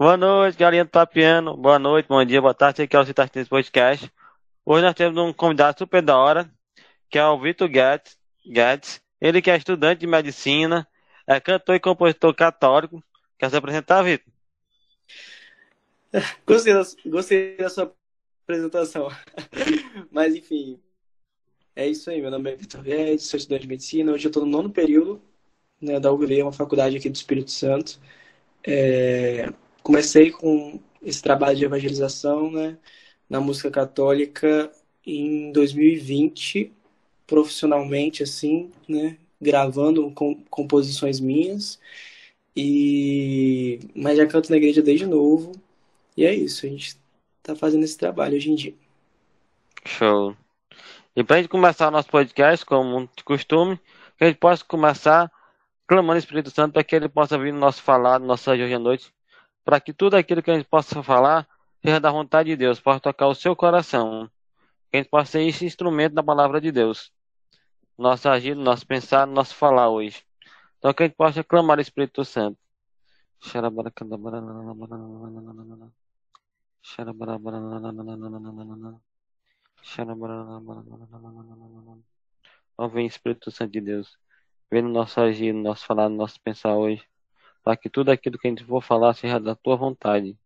Boa noite, galinha do Tapiano. Boa noite, bom dia, boa tarde. Aqui é o Citar nesse podcast. Hoje nós temos um convidado super da hora, que é o Vitor Guedes. Guedes. Ele que é estudante de medicina, é cantor e compositor católico. Quer se apresentar, Vitor? Gostei gostei da sua apresentação. Mas, enfim, é isso aí. Meu nome é Vitor Guedes, sou estudante de medicina. Hoje eu estou no nono período né, da UGLE, uma faculdade aqui do Espírito Santo. É, comecei com esse trabalho de evangelização né, na música católica em 2020, profissionalmente, assim, né, gravando com, composições minhas. E mas já canto na igreja desde novo. E é isso, a gente tá fazendo esse trabalho hoje em dia. Show. E pra gente começar o nosso podcast, como de costume, que a gente possa começar clamando o Espírito Santo para que ele possa vir no nosso falar, no nosso hoje à noite, para que tudo aquilo que a gente possa falar seja da vontade de Deus, possa tocar o seu coração, que a gente possa ser esse instrumento da palavra de Deus. Nosso agir, nosso pensar, nosso falar hoje. Então que a gente possa clamar o Espírito Santo. Ó, vem Espírito Santo de Deus. Vem no nosso agir, no nosso falar, no nosso pensar hoje. Para que tudo aquilo que a gente for falar seja da tua vontade.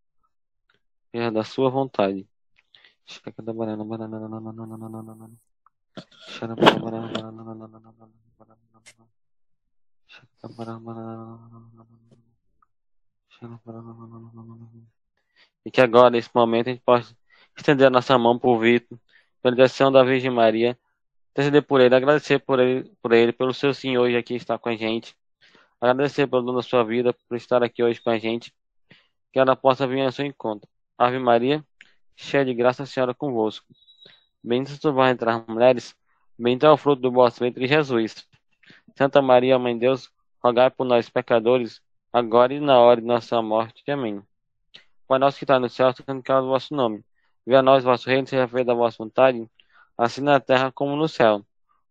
Seja da sua vontade. E que agora, nesse momento, a gente possa estender a nossa mão por Vitor, direção da Virgem Maria, interceder por ele, agradecer por ele, por ele, pelo seu sim hoje aqui estar com a gente, agradecer pelo dono da sua vida, por estar aqui hoje com a gente, que ela possa vir ao seu encontro. Ave Maria, cheia de graça, a Senhora é convosco. Bendita tu vais entrar mulheres, bendito é o fruto do vosso ventre, Jesus. Santa Maria, Mãe de Deus, rogai por nós, pecadores, agora e na hora de nossa morte. Amém. Pai nosso que está no céu, santificado o vosso nome. Venha a nós vosso reino, seja feita a vossa vontade, assim na terra como no céu.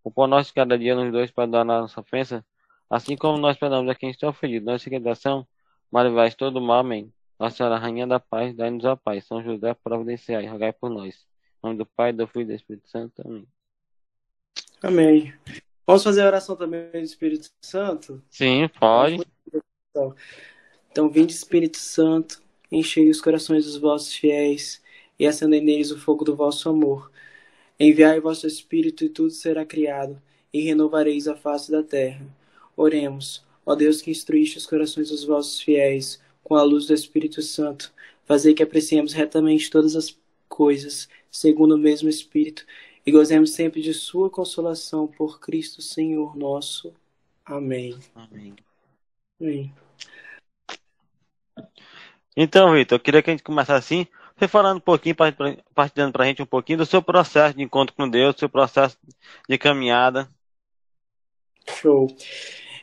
O pão nosso de cada dia nos dois para dar a nossa ofensa, assim como nós perdoamos a quem está ofendido. Nossa redação, mas vais todo mal. Amém. Nossa Senhora, Rainha da Paz, dai-nos a paz. São José, providenciai, rogai por nós. Em nome do Pai, do Filho e do Espírito Santo. Amém. Amém. Vamos fazer a oração também do Espírito Santo? Sim, pode. Então, vinde Espírito Santo, enchei os corações dos vossos fiéis e acendei neles o fogo do vosso amor. Enviai vosso Espírito e tudo será criado, e renovareis a face da terra. Oremos, ó Deus que instruíste os corações dos vossos fiéis com a luz do Espírito Santo, fazei que apreciemos retamente todas as coisas, segundo o mesmo Espírito, e gozemos sempre de sua consolação por Cristo Senhor nosso. Amém. Amém. Amém. Então, Vitor, eu queria que a gente começasse assim, você falando um pouquinho, partilhando para a gente um pouquinho do seu processo de encontro com Deus, do seu processo de caminhada. Show.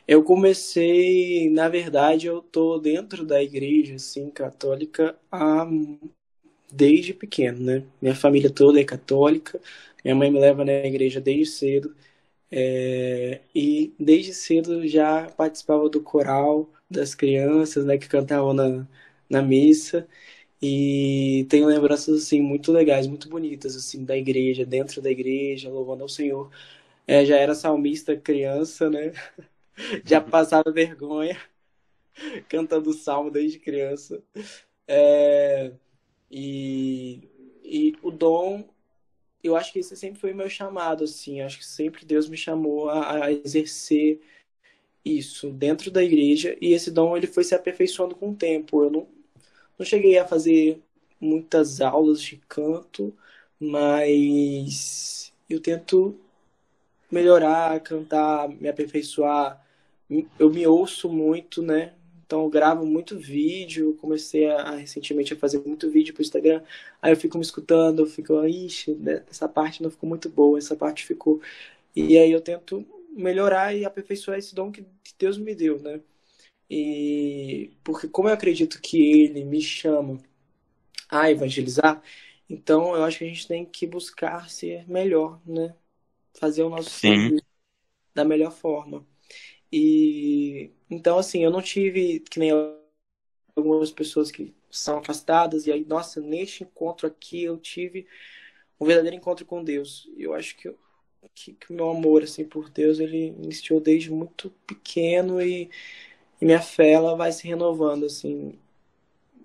Eu comecei, na verdade, eu tô dentro da igreja, assim, católica, há, desde pequeno, né? Minha família toda é católica, minha mãe me leva na igreja desde cedo, é, e desde cedo já participava do coral das crianças, né, que cantavam na, na missa, e tenho lembranças, assim, muito legais, muito bonitas, assim, da igreja, dentro da igreja, louvando ao Senhor. É, já era salmista criança, né? já passava vergonha cantando salmo desde criança. É, e, e o dom, eu acho que esse sempre foi meu chamado, assim. Acho que sempre Deus me chamou a, a exercer isso dentro da igreja e esse dom ele foi se aperfeiçoando com o tempo. Eu não, não cheguei a fazer muitas aulas de canto, mas eu tento melhorar, cantar, me aperfeiçoar. Eu me ouço muito, né? Então eu gravo muito vídeo, comecei a, recentemente a fazer muito vídeo pro Instagram. Aí eu fico me escutando, eu fico, ixi, né, essa parte não ficou muito boa, essa parte ficou. E aí eu tento melhorar e aperfeiçoar esse dom que Deus me deu, né? E porque como eu acredito que ele me chama a evangelizar, então eu acho que a gente tem que buscar ser melhor, né? fazer o nosso serviço da melhor forma. E então assim, eu não tive que nem algumas pessoas que são afastadas e aí, nossa, neste encontro aqui eu tive um verdadeiro encontro com Deus. Eu acho que que, que o meu amor assim por Deus ele iniciou desde muito pequeno e, e minha fé ela vai se renovando assim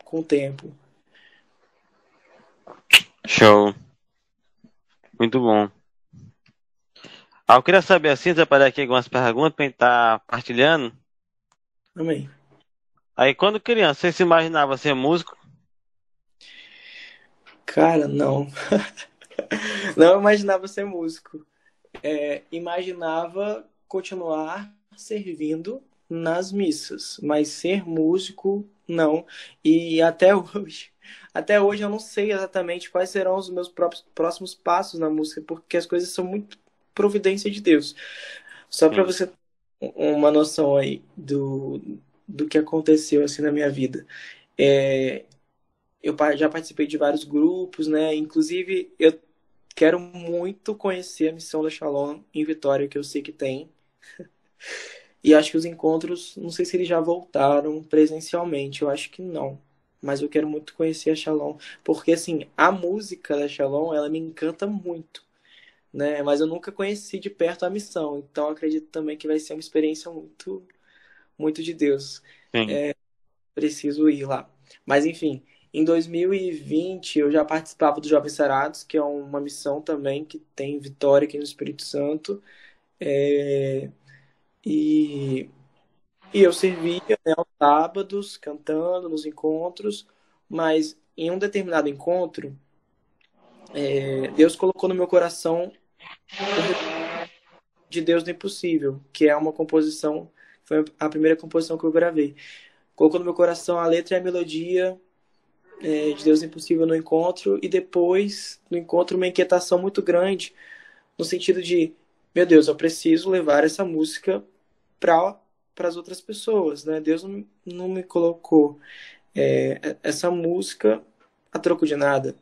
com o tempo. Show. Muito bom. Ah, eu queria saber assim, separar aqui algumas perguntas para estar partilhando. Amém. Aí quando criança, você se imaginava ser músico? Cara, não. não imaginava ser músico. É, imaginava continuar servindo nas missas, mas ser músico, não. E até hoje, até hoje eu não sei exatamente quais serão os meus próprios, próximos passos na música, porque as coisas são muito providência de Deus. Só para você uma noção aí do, do que aconteceu assim na minha vida. É, eu já participei de vários grupos, né? Inclusive eu quero muito conhecer a missão da Shalom em Vitória, que eu sei que tem. E acho que os encontros, não sei se eles já voltaram presencialmente, eu acho que não. Mas eu quero muito conhecer a Shalom, porque assim, a música da Shalom, ela me encanta muito né? Mas eu nunca conheci de perto a missão, então acredito também que vai ser uma experiência muito, muito de Deus. É, preciso ir lá. Mas enfim, em 2020 eu já participava do Jovens Sarados, que é uma missão também que tem Vitória aqui no Espírito Santo. É, e, e eu servia né, aos sábados, cantando nos encontros, mas em um determinado encontro, é, Deus colocou no meu coração de Deus do Impossível, que é uma composição, foi a primeira composição que eu gravei. Colocou no meu coração a letra e a melodia é, de Deus Impossível no encontro, e depois, no encontro, uma inquietação muito grande, no sentido de, meu Deus, eu preciso levar essa música para as outras pessoas, né? Deus não, não me colocou é, essa música a troco de nada.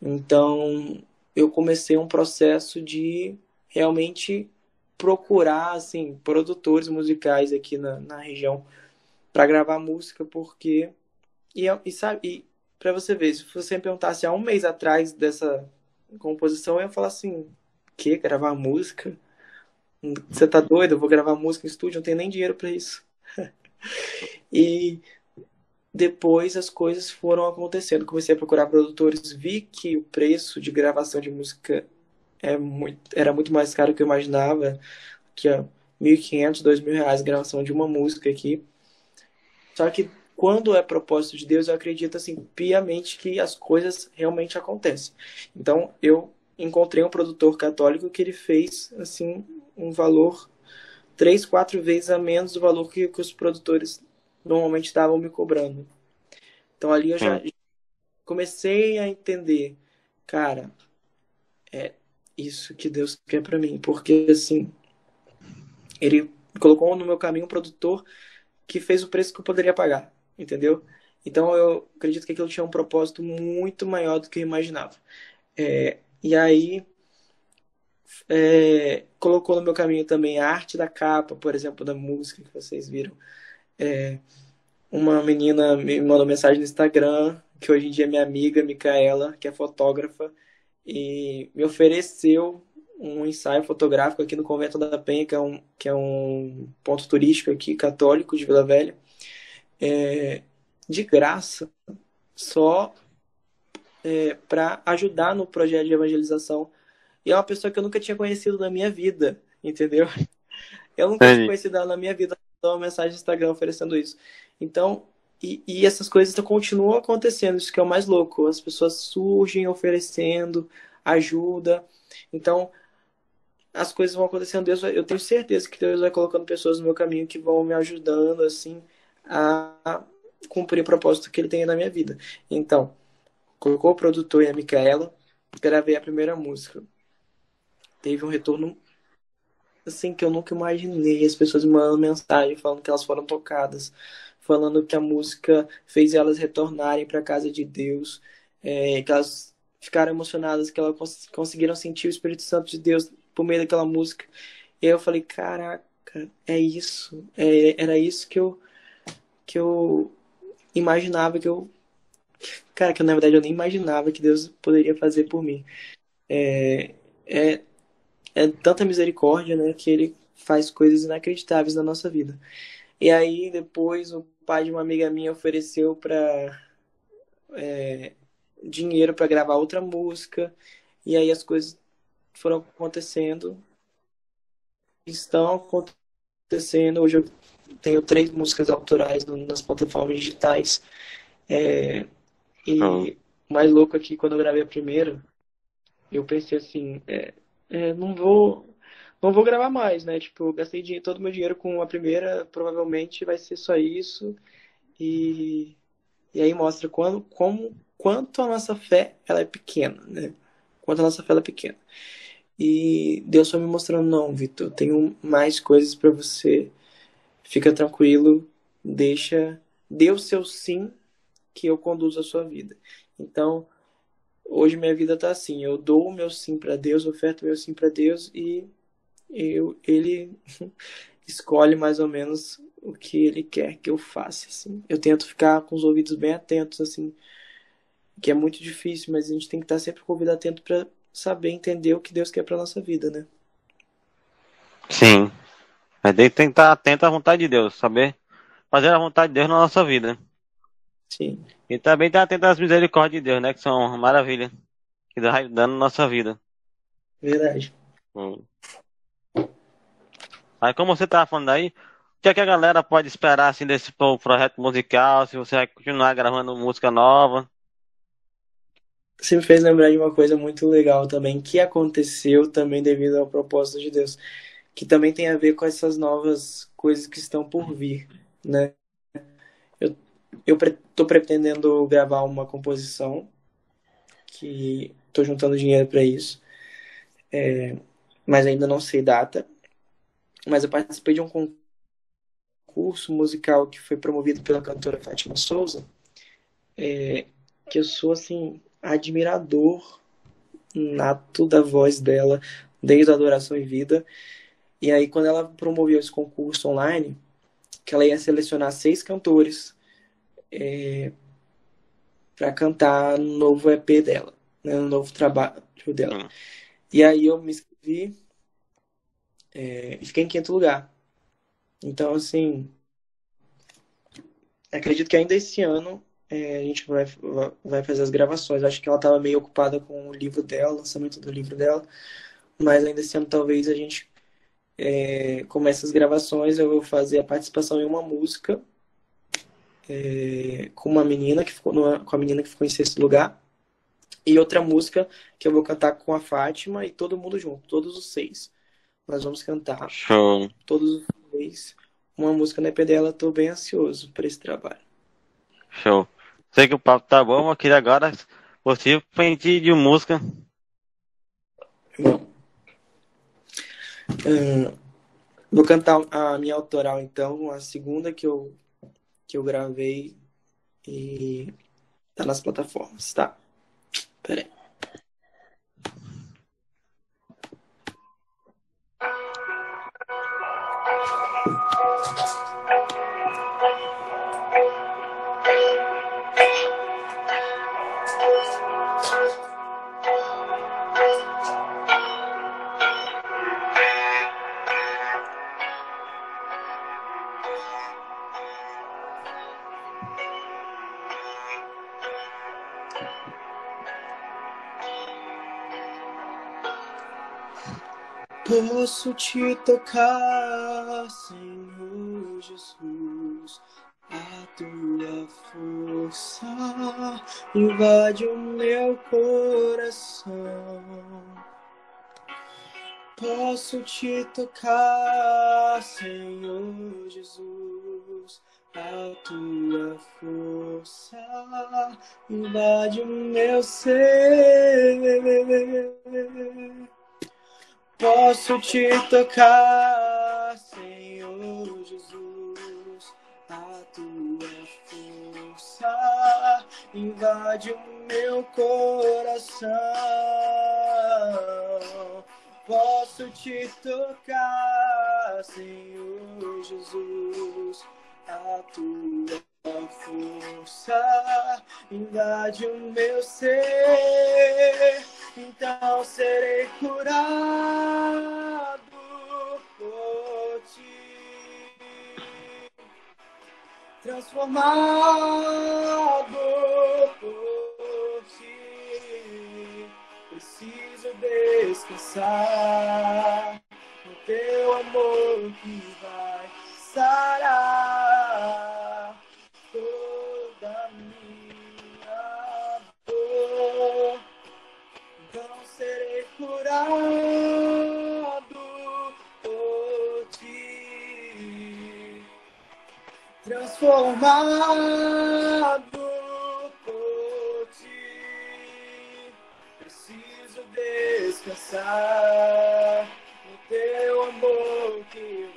Então, eu comecei um processo de realmente procurar assim produtores musicais aqui na, na região para gravar música porque e, e sabe e para você ver se você me perguntasse há um mês atrás dessa composição eu ia falar assim que gravar música você tá doido eu vou gravar música em estúdio não tenho nem dinheiro para isso e depois as coisas foram acontecendo. Comecei a procurar produtores, vi que o preço de gravação de música é muito, era muito mais caro do que eu imaginava, que é 1.500, 2.000 reais a gravação de uma música aqui. Só que quando é propósito de Deus, eu acredito assim piamente que as coisas realmente acontecem. Então eu encontrei um produtor católico que ele fez assim um valor três, quatro vezes a menos do valor que, que os produtores normalmente estavam me cobrando. Então ali eu já hum. comecei a entender, cara, é isso que Deus quer para mim, porque assim, ele colocou no meu caminho um produtor que fez o preço que eu poderia pagar, entendeu? Então eu acredito que aquilo tinha um propósito muito maior do que eu imaginava. É, e aí é, colocou no meu caminho também a arte da capa, por exemplo, da música que vocês viram. É, uma menina me mandou mensagem no Instagram, que hoje em dia é minha amiga, Micaela, que é fotógrafa, e me ofereceu um ensaio fotográfico aqui no Convento da Penha, que é um, que é um ponto turístico aqui, católico, de Vila Velha, é, de graça, só é, para ajudar no projeto de evangelização. E é uma pessoa que eu nunca tinha conhecido na minha vida, entendeu? Eu nunca tinha conhecido ela na minha vida, uma mensagem no Instagram oferecendo isso. Então, e, e, essas coisas continuam acontecendo, isso que é o mais louco. As pessoas surgem oferecendo ajuda. Então, as coisas vão acontecendo. Deus, eu tenho certeza que Deus vai colocando pessoas no meu caminho que vão me ajudando, assim, a cumprir o propósito que Ele tem na minha vida. Então, colocou o produtor e a Micaela, gravei a primeira música. Teve um retorno assim que eu nunca imaginei. As pessoas mandando mensagem falando que elas foram tocadas, falando que a música fez elas retornarem para a casa de Deus, é, que elas ficaram emocionadas, que elas cons conseguiram sentir o Espírito Santo de Deus por meio daquela música. E eu falei, caraca, é isso. É, era isso que eu, que eu imaginava que eu. Cara, que na verdade eu nem imaginava que Deus poderia fazer por mim. É, é, é tanta misericórdia, né, que Ele faz coisas inacreditáveis na nossa vida. E aí depois o pai de uma amiga minha ofereceu para é, dinheiro para gravar outra música. E aí as coisas foram acontecendo. Estão acontecendo. Hoje eu tenho três músicas autorais nas plataformas digitais. É, e oh. mais louco aqui, quando eu gravei a primeira, eu pensei assim, é, é, não vou não vou gravar mais, né? Tipo, eu gastei dinheiro, todo o meu dinheiro com a primeira, provavelmente vai ser só isso. E, e aí mostra quando, como, quanto a nossa fé ela é pequena, né? Quanto a nossa fé é pequena. E Deus foi me mostrando, não, Vitor, tenho mais coisas para você. Fica tranquilo, deixa, dê o seu sim que eu conduzo a sua vida. Então, hoje minha vida tá assim, eu dou o meu sim para Deus, oferto o meu sim para Deus e eu, ele escolhe mais ou menos o que ele quer que eu faça, assim. Eu tento ficar com os ouvidos bem atentos, assim, que é muito difícil, mas a gente tem que estar sempre com o ouvido atento para saber entender o que Deus quer para nossa vida, né? Sim. Mas tem que estar atento à vontade de Deus, saber fazer a vontade de Deus na nossa vida. Sim. E também estar atento às misericórdias de Deus, né? Que são maravilha. Que dá dando na nossa vida. Verdade. Hum. Aí como você estava falando aí, o que, é que a galera pode esperar assim desse projeto musical? Se você vai continuar gravando música nova? Você me fez lembrar de uma coisa muito legal também, que aconteceu também devido ao propósito de Deus, que também tem a ver com essas novas coisas que estão por vir, né? Eu, tô pretendendo gravar uma composição, que tô juntando dinheiro para isso, é, mas ainda não sei data, mas eu participei de um concurso musical que foi promovido pela cantora Fátima Souza, é, que eu sou assim admirador nato da voz dela desde a Adoração em Vida. E aí quando ela promoveu esse concurso online, que ela ia selecionar seis cantores é, para cantar no novo EP dela, né, no novo trabalho dela. E aí eu me inscrevi é, e fiquei em quinto lugar. Então, assim, acredito que ainda esse ano é, a gente vai, vai fazer as gravações. Acho que ela estava meio ocupada com o livro dela, o lançamento do livro dela. Mas ainda esse ano talvez a gente é, comece as gravações. Eu vou fazer a participação em uma música é, com uma menina que ficou numa, com a menina que ficou em sexto lugar. E outra música que eu vou cantar com a Fátima e todo mundo junto, todos os seis. Nós vamos cantar Show. todos os meses uma música na EP dela. Tô bem ansioso para esse trabalho. Show. Sei que o papo tá bom, mas queria agora você frente de música. Bom. Uh, vou cantar a minha autoral então, a segunda que eu que eu gravei e tá nas plataformas, tá? Pera aí. Posso te tocar, Senhor Jesus. A tua força invade o meu coração. Posso te tocar, Senhor Jesus. A tua força invade o meu ser. Posso te tocar, Senhor Jesus. A tua força invade o meu coração. posso te tocar, Senhor Jesus. A tua força invade o meu ser, então serei curado por ti, transformado por ti. Preciso descansar no teu amor que vai sarar curado por ti, transformado por ti. Preciso descansar no teu amor que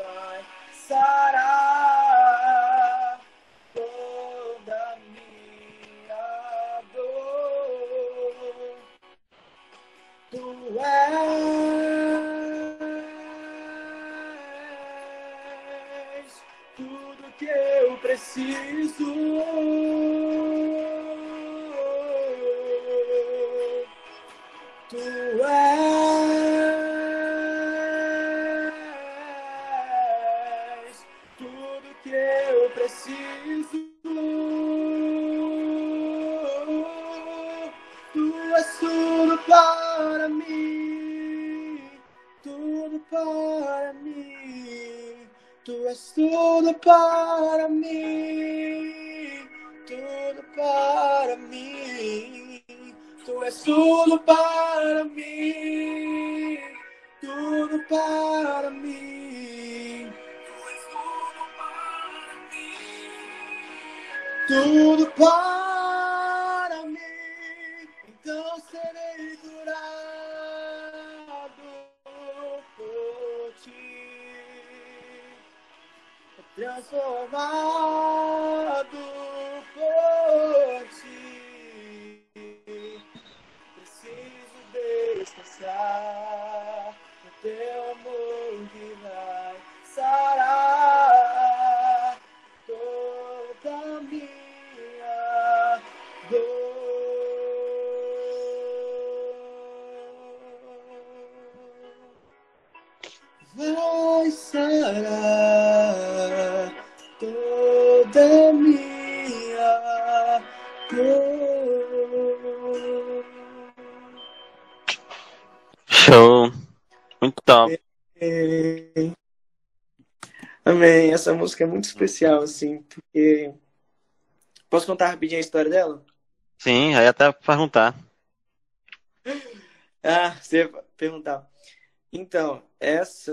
preciso. Tu és tudo que eu preciso. Tu és tudo para mim, tudo para mim. Tu és tudo para mim, tudo para mim. Tu és tudo para mim, tudo para mim. Tudo para transformado Top. Amém. Amém. Essa música é muito especial, assim, porque. Posso contar rapidinho a história dela? Sim, aí até perguntar. Ah, você perguntar. Então, essa.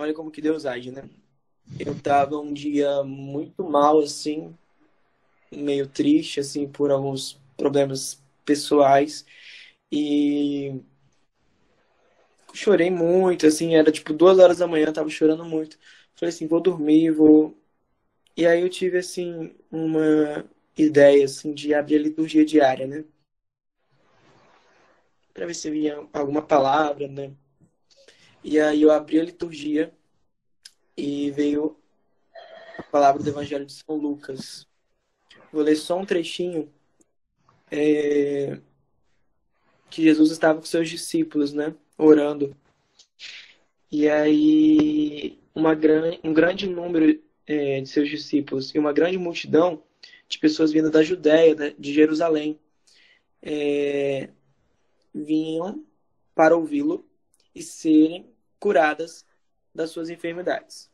Olha como que Deus age, né? Eu tava um dia muito mal, assim, meio triste, assim, por alguns problemas pessoais. E chorei muito, assim, era tipo duas horas da manhã, tava chorando muito. Falei assim, vou dormir, vou. E aí eu tive, assim, uma ideia, assim, de abrir a liturgia diária, né? Pra ver se vinha alguma palavra, né? E aí eu abri a liturgia e veio a palavra do Evangelho de São Lucas. Vou ler só um trechinho. É, que Jesus estava com seus discípulos, né? Orando. E aí, uma gran... um grande número é, de seus discípulos e uma grande multidão de pessoas vindo da Judéia, de Jerusalém, é, vinham para ouvi-lo e serem curadas das suas enfermidades.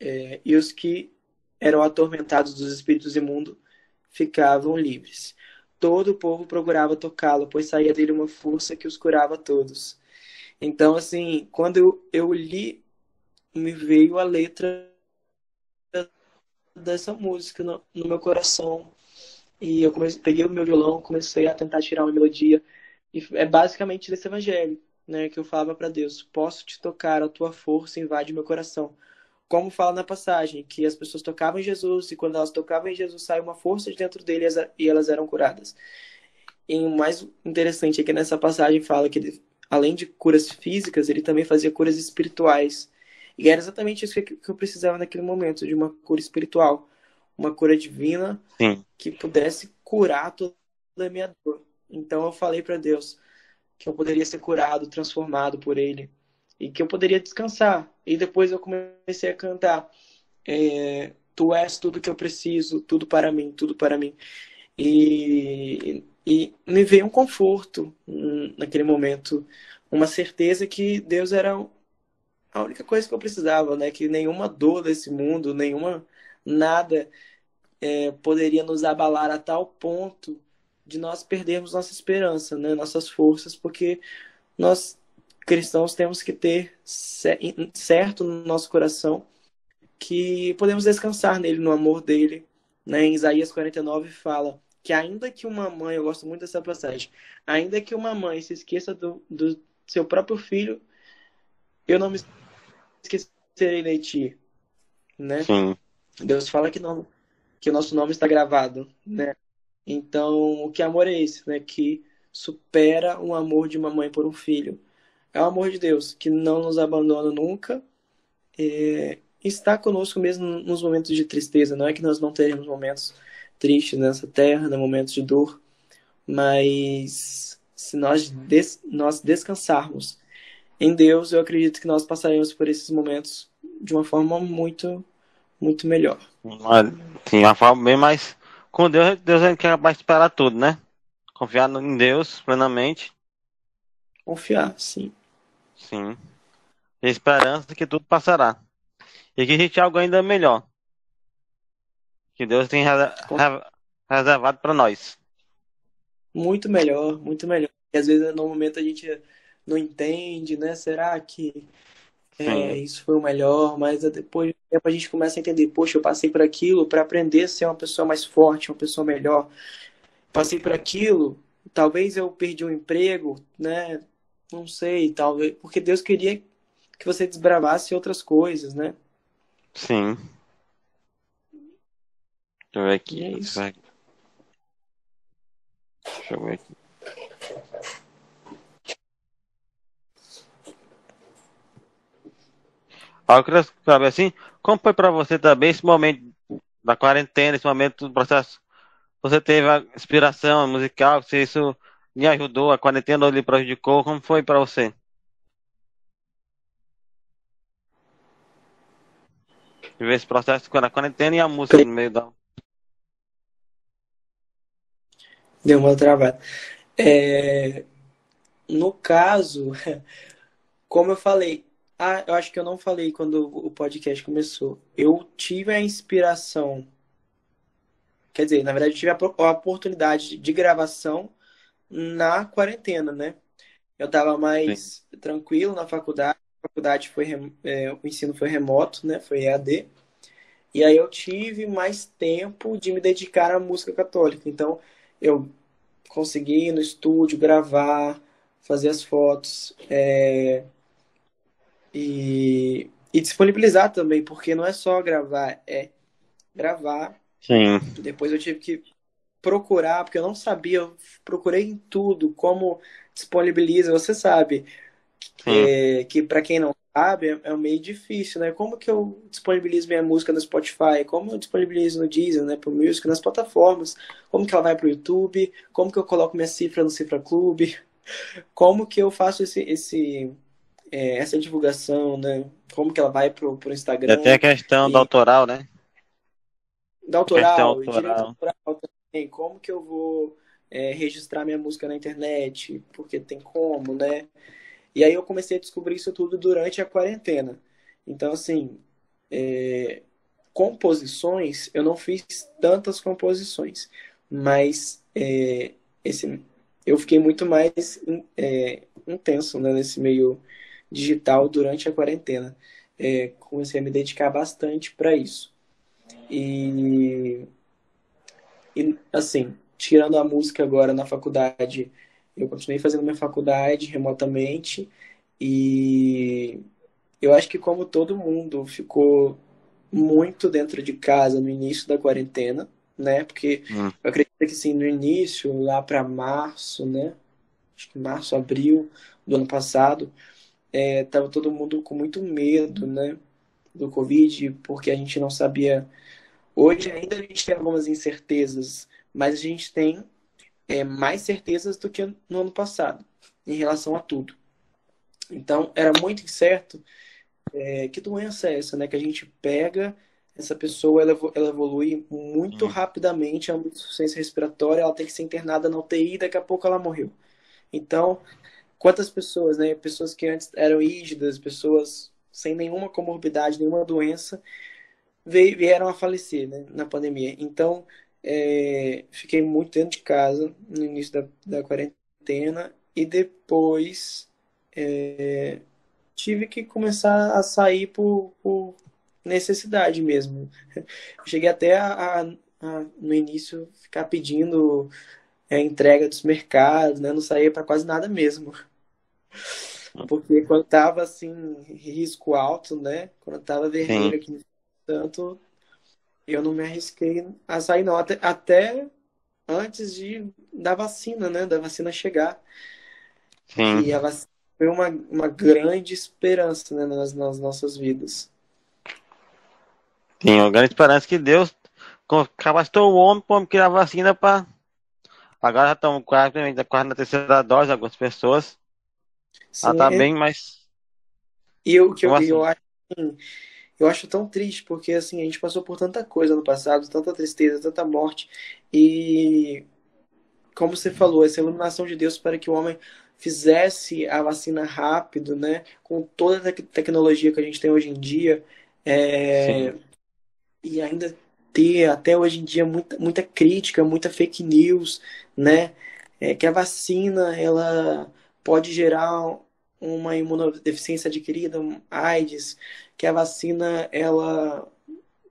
É, e os que eram atormentados dos espíritos imundos ficavam livres. Todo o povo procurava tocá-lo, pois saía dele uma força que os curava a todos. Então, assim, quando eu, eu li, me veio a letra dessa música no, no meu coração. E eu comecei, peguei o meu violão, comecei a tentar tirar uma melodia. E é basicamente desse evangelho, né, que eu falava para Deus: Posso te tocar, a tua força invade meu coração. Como fala na passagem, que as pessoas tocavam em Jesus e quando elas tocavam em Jesus, saiu uma força de dentro dele e elas eram curadas. E o mais interessante é que nessa passagem fala que ele, além de curas físicas, ele também fazia curas espirituais. E era exatamente isso que eu precisava naquele momento, de uma cura espiritual, uma cura divina Sim. que pudesse curar toda a minha dor. Então eu falei para Deus que eu poderia ser curado, transformado por Ele e que eu poderia descansar. E depois eu comecei a cantar: é, Tu és tudo que eu preciso, tudo para mim, tudo para mim. E, e me veio um conforto naquele momento, uma certeza que Deus era a única coisa que eu precisava, né? Que nenhuma dor desse mundo, nenhuma nada é, poderia nos abalar a tal ponto de nós perdermos nossa esperança, né? Nossas forças, porque nós cristãos temos que ter certo no nosso coração que podemos descansar nele, no amor dele. Né? Em Isaías 49 fala que ainda que uma mãe, eu gosto muito dessa passagem, ainda que uma mãe se esqueça do, do seu próprio filho, eu não me esquecerei de ti, né? Sim. Deus fala que não, que o nosso nome está gravado, né? Então, o que amor é esse, né? Que supera o amor de uma mãe por um filho. É o amor de Deus que não nos abandona nunca. É, está conosco mesmo nos momentos de tristeza. Não é que nós não teremos momentos tristes nessa terra, né? momentos de dor, mas se nós, des nós descansarmos em Deus, eu acredito que nós passaremos por esses momentos de uma forma muito, muito melhor. Sim, uma forma bem mais. Com Deus, Deus é capaz de esperar tudo, né? Confiar em Deus plenamente. Confiar, sim. Sim. E esperança que tudo passará. E que existe algo ainda melhor. Que Deus tem reservado para nós. Muito melhor, muito melhor. E às vezes no momento a gente não entende, né? Será que é, isso foi o melhor? Mas depois a gente começa a entender, poxa, eu passei por aquilo para aprender a ser uma pessoa mais forte, uma pessoa melhor. Passei por aquilo, talvez eu perdi um emprego, né? Não sei, talvez, porque Deus queria que você desbravasse outras coisas, né? Sim. Deixa eu ver aqui. É isso. Deixa eu ver aqui. Ah, eu queria saber assim, como foi para você também esse momento da quarentena, esse momento do processo? Você teve a inspiração musical, se isso lhe ajudou, a quarentena lhe prejudicou, como foi para você? Viver esse processo com a quarentena e a música no meio da. Deu uma travada. É... No caso, como eu falei, ah, eu acho que eu não falei quando o podcast começou. Eu tive a inspiração. Quer dizer, na verdade, eu tive a oportunidade de gravação na quarentena, né? Eu estava mais Sim. tranquilo na faculdade. A faculdade foi, é, o ensino foi remoto, né? Foi EAD. E aí eu tive mais tempo de me dedicar à música católica. Então, eu consegui ir no estúdio gravar, fazer as fotos. É e, e disponibilizar também, porque não é só gravar, é gravar. Sim. Depois eu tive que procurar, porque eu não sabia, eu procurei em tudo, como disponibiliza, você sabe é, que para quem não sabe é, é meio difícil, né? Como que eu disponibilizo minha música no Spotify? Como eu disponibilizo no Deezer, né? Pro Music, nas plataformas? Como que ela vai pro YouTube? Como que eu coloco minha cifra no Cifra Clube? Como que eu faço esse, esse é, essa divulgação, né? Como que ela vai pro, pro Instagram. Até a questão e... da autoral, né? Da autoral, autoral. autoral. Como que eu vou é, registrar minha música na internet? Porque tem como, né? E aí eu comecei a descobrir isso tudo durante a quarentena. Então, assim, é, composições, eu não fiz tantas composições, mas é, esse, eu fiquei muito mais é, intenso né, nesse meio digital durante a quarentena. É, comecei a me dedicar bastante para isso. E, e, assim, tirando a música agora na faculdade, eu continuei fazendo minha faculdade remotamente e eu acho que como todo mundo ficou muito dentro de casa no início da quarentena, né? Porque hum. eu acredito que sim, no início, lá para março, né? Acho que março, abril do ano passado, é, tava todo mundo com muito medo, né? Do Covid, porque a gente não sabia. Hoje ainda a gente tem algumas incertezas, mas a gente tem é, mais certezas do que no ano passado, em relação a tudo. Então, era muito incerto é, que doença é essa, né? Que a gente pega essa pessoa, ela, ela evolui muito hum. rapidamente, a insuficiência respiratória, ela tem que ser internada na UTI e daqui a pouco ela morreu. Então, quantas pessoas, né? Pessoas que antes eram rígidas, pessoas sem nenhuma comorbidade, nenhuma doença, vieram a falecer né, na pandemia. Então, é, fiquei muito dentro de casa no início da, da quarentena e depois é, tive que começar a sair por, por necessidade mesmo. Cheguei até a, a, a, no início ficar pedindo a é, entrega dos mercados, né? Não saía para quase nada mesmo. Porque quando tava assim, risco alto, né? Quando tava vermelho aqui tanto, eu não me arrisquei a sair não. Até, até antes de da vacina, né? Da vacina chegar. Sim. E a vacina foi uma, uma grande esperança né, nas, nas nossas vidas. Sim, uma grande esperança que Deus capacitou o homem para criar vacina para. Agora já estão quase, quase na terceira dose, algumas pessoas. Sim, Ela tá é... bem, mas. E eu, que eu, assim? eu acho assim, eu acho tão triste, porque assim, a gente passou por tanta coisa no passado, tanta tristeza, tanta morte. E como você falou, essa iluminação de Deus para que o homem fizesse a vacina rápido, né? Com toda a tecnologia que a gente tem hoje em dia. É, e ainda ter até hoje em dia muita, muita crítica, muita fake news, né? É, que a vacina ela pode gerar uma imunodeficiência adquirida, um AIDS, que a vacina ela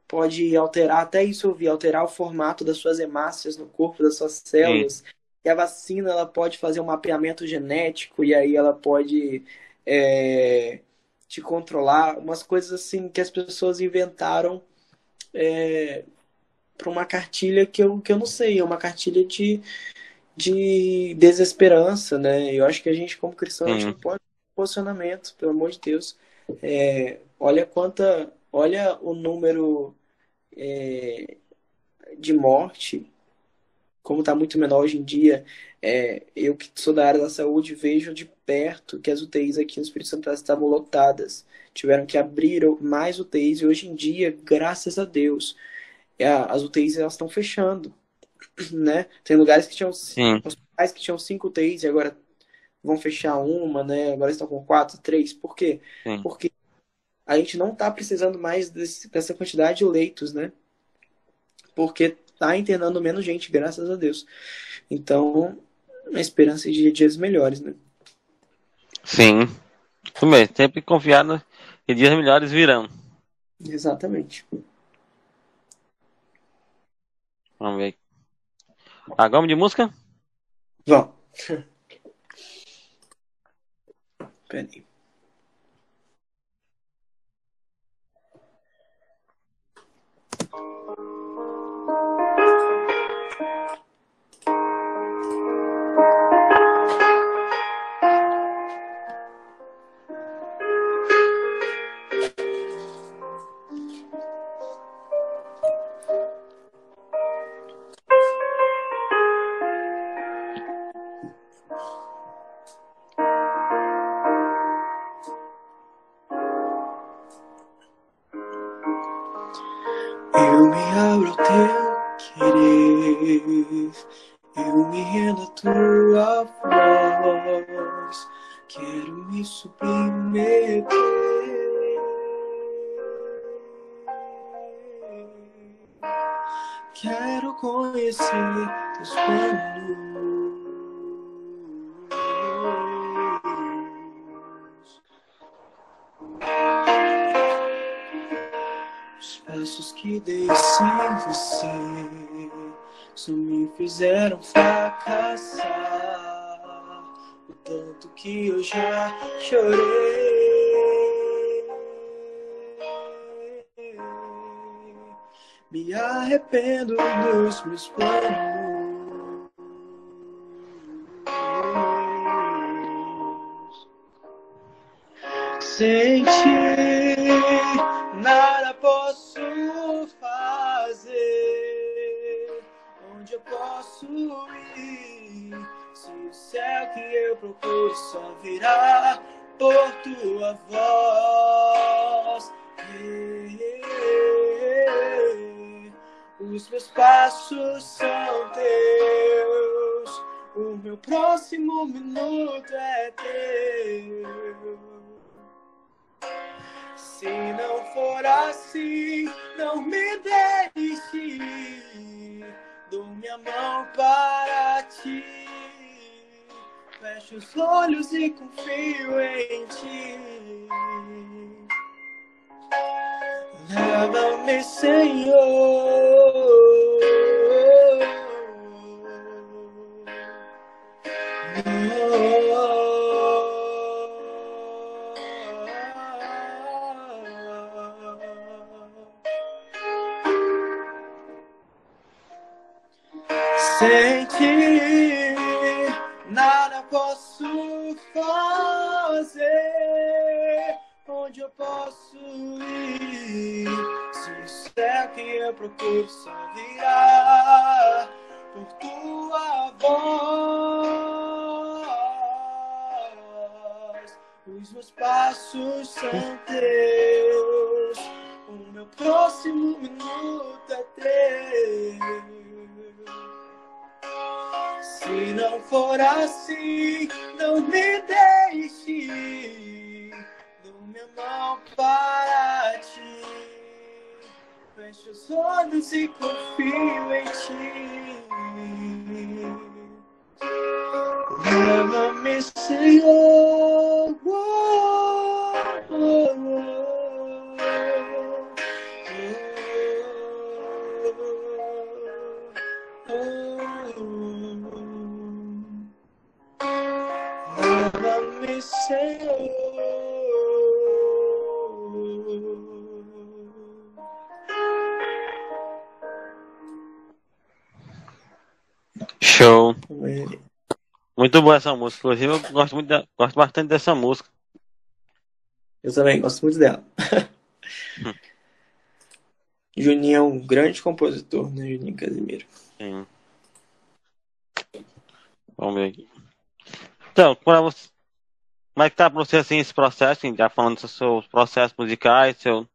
pode alterar, até isso eu vi, alterar o formato das suas hemácias no corpo, das suas células. Sim. E a vacina ela pode fazer um mapeamento genético e aí ela pode é, te controlar. Umas coisas assim que as pessoas inventaram é, para uma cartilha que eu, que eu não sei, é uma cartilha de, de desesperança, né? Eu acho que a gente, como cristão, a gente não pode posicionamento, pelo amor de Deus. É, olha quanta. Olha o número é, de morte, como está muito menor hoje em dia. É, eu que sou da área da saúde vejo de perto que as UTIs aqui no Espírito Santo estavam lotadas. Tiveram que abrir mais UTIs e hoje em dia, graças a Deus, é, as UTIs elas estão fechando. Né? Tem lugares que tinham Sim. hospitais que tinham cinco UTIs e agora vão fechar uma, né? Agora estão com quatro, três. Por quê? Sim. Porque a gente não está precisando mais desse, dessa quantidade de leitos, né? Porque está internando menos gente, graças a Deus. Então, a esperança de dias melhores, né? Sim. Isso mesmo. Sempre confiar no... que dias melhores virão. Exatamente. Vamos ver. Agora vamos de música? Vamos. Peraí. Fizeram fracassar o tanto que eu já chorei. Me arrependo dos meus planos. Sem ti, só virá por tua voz. Os meus passos são teus, o meu próximo minuto é teu. Se não for assim, não me deixe, dou minha mão para ti. Fecho os olhos e confio em ti. Leva-me, Senhor. Eu procuro só virá por tua voz. Os meus passos são teus. O meu próximo minuto é teu. Se não for assim, não me deixe. Minha mão para Feche os olhos e confio em ti. Leva-me, Senhor. Muito boa essa música. Inclusive, eu gosto, muito da- gosto bastante dessa música. Eu também gosto muito dela. Juninho é um grande compositor, né, Juninho Casimiro? Sim. Vamos ver aqui. Então, pra você, como é que tá pra você assim esse processo, já falando dos seus processos musicais, seu,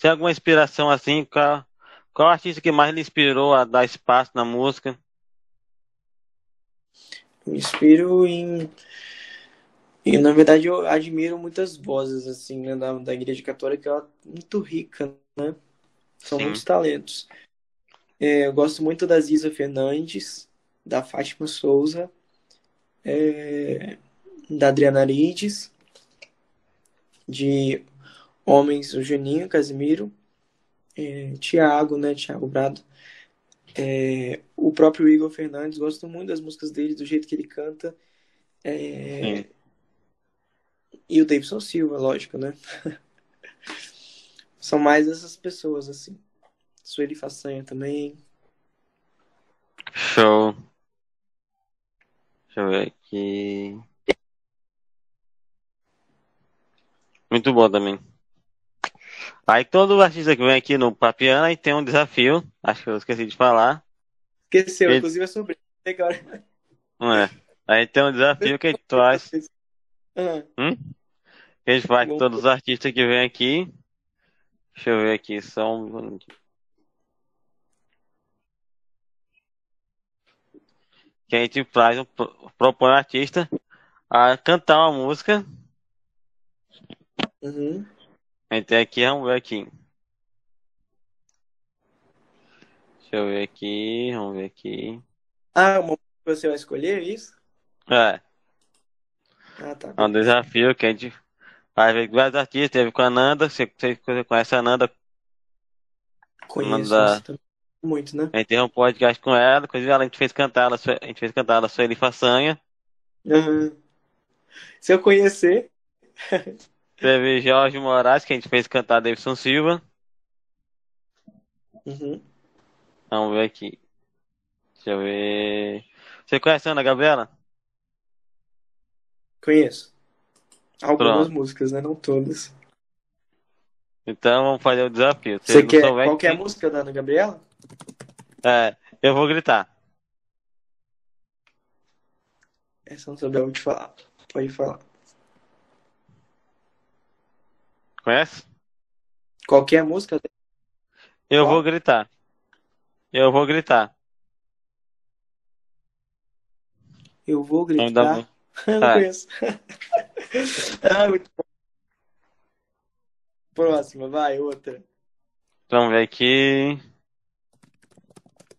tem alguma inspiração assim? Qual, qual artista que mais lhe inspirou a dar espaço na música? Me inspiro em. E na verdade eu admiro muitas vozes assim, né, da, da Igreja Católica, ela é muito rica, né? São Sim. muitos talentos. É, eu gosto muito da Ziza Fernandes, da Fátima Souza, é, da Adriana Arides, de Homens, o Juninho Casimiro, é, Tiago, né? Tiago Brado. É, o próprio Igor Fernandes, gosto muito das músicas dele, do jeito que ele canta. É, e o Davidson Silva, lógico, né? São mais essas pessoas, assim. Sueli Façanha também. Show. Deixa eu ver aqui. Muito bom também. Aí todo artista que vem aqui no Papiana aí tem um desafio. Acho que eu esqueci de falar. Esqueceu, Ele- inclusive a sobrinha. Agora. É? Aí tem um desafio que a gente faz. Ah, Que a gente faz com todos os artistas que vêm aqui. Deixa eu ver aqui, só um. Que a gente faz, um, propõe o artista a cantar uma música. uhum. A gente tem aqui, vamos ver aqui. Deixa eu ver aqui, vamos ver aqui. Ah, uma que você vai escolher, é isso? É, Ah, tá. é um desafio que a gente faz ver vários artistas. Teve com a Nanda, você, você conhece a Nanda, Conheço também. muito, né? a gente teve um podcast com ela, inclusive ela, a gente fez cantar, ela, a gente fez cantar ela Sueli Façanha. Uhum. Se eu conhecer, Teve Jorge Moraes, que a gente fez cantar Davidson Silva. uhum. Vamos ver aqui. Deixa eu ver. Você conhece a Ana Gabriela? Conheço. Algumas Pronto. músicas, né? Não todas. Então vamos fazer o desafio. Você quer qualquer quem- música da Ana Gabriela? É, eu vou gritar. Essa eu não souber, eu vou te falar. Pode falar. Conhece? Qualquer música? Eu Qual? vou gritar. Eu vou gritar. Eu vou gritar. música. Eu não É. conheço. ah, muito bom. Próxima, vai, outra. Vamos ver aqui.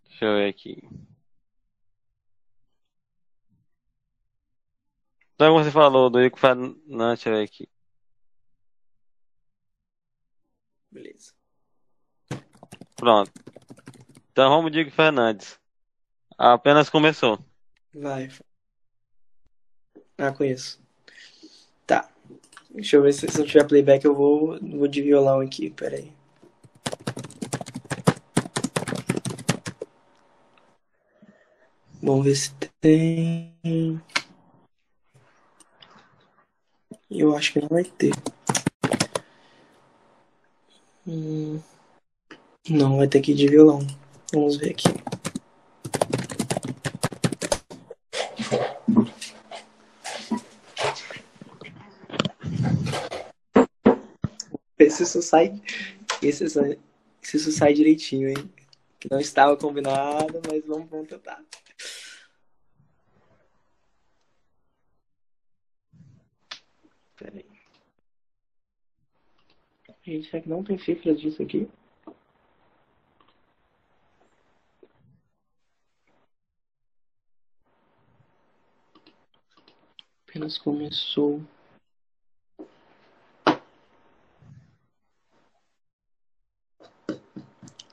Deixa eu ver aqui. Então você falou do Ico Fernandes, deixa eu ver aqui. Beleza. Pronto. Então vamos Ico Fernandes. Apenas começou. Vai. Ah, conheço. Tá. Deixa eu ver se, se não tiver playback eu vou, vou de violão aqui, peraí. Vamos ver se tem. Eu acho que não vai ter. Hum, Não, vai ter que ir de violão. Vamos ver aqui. Ver se isso sai. Se isso, se isso sai direitinho, hein? Que não estava combinado, mas vamos, vamos tentar. Pera aí. Gente, será que não tem cifras disso aqui? Apenas começou.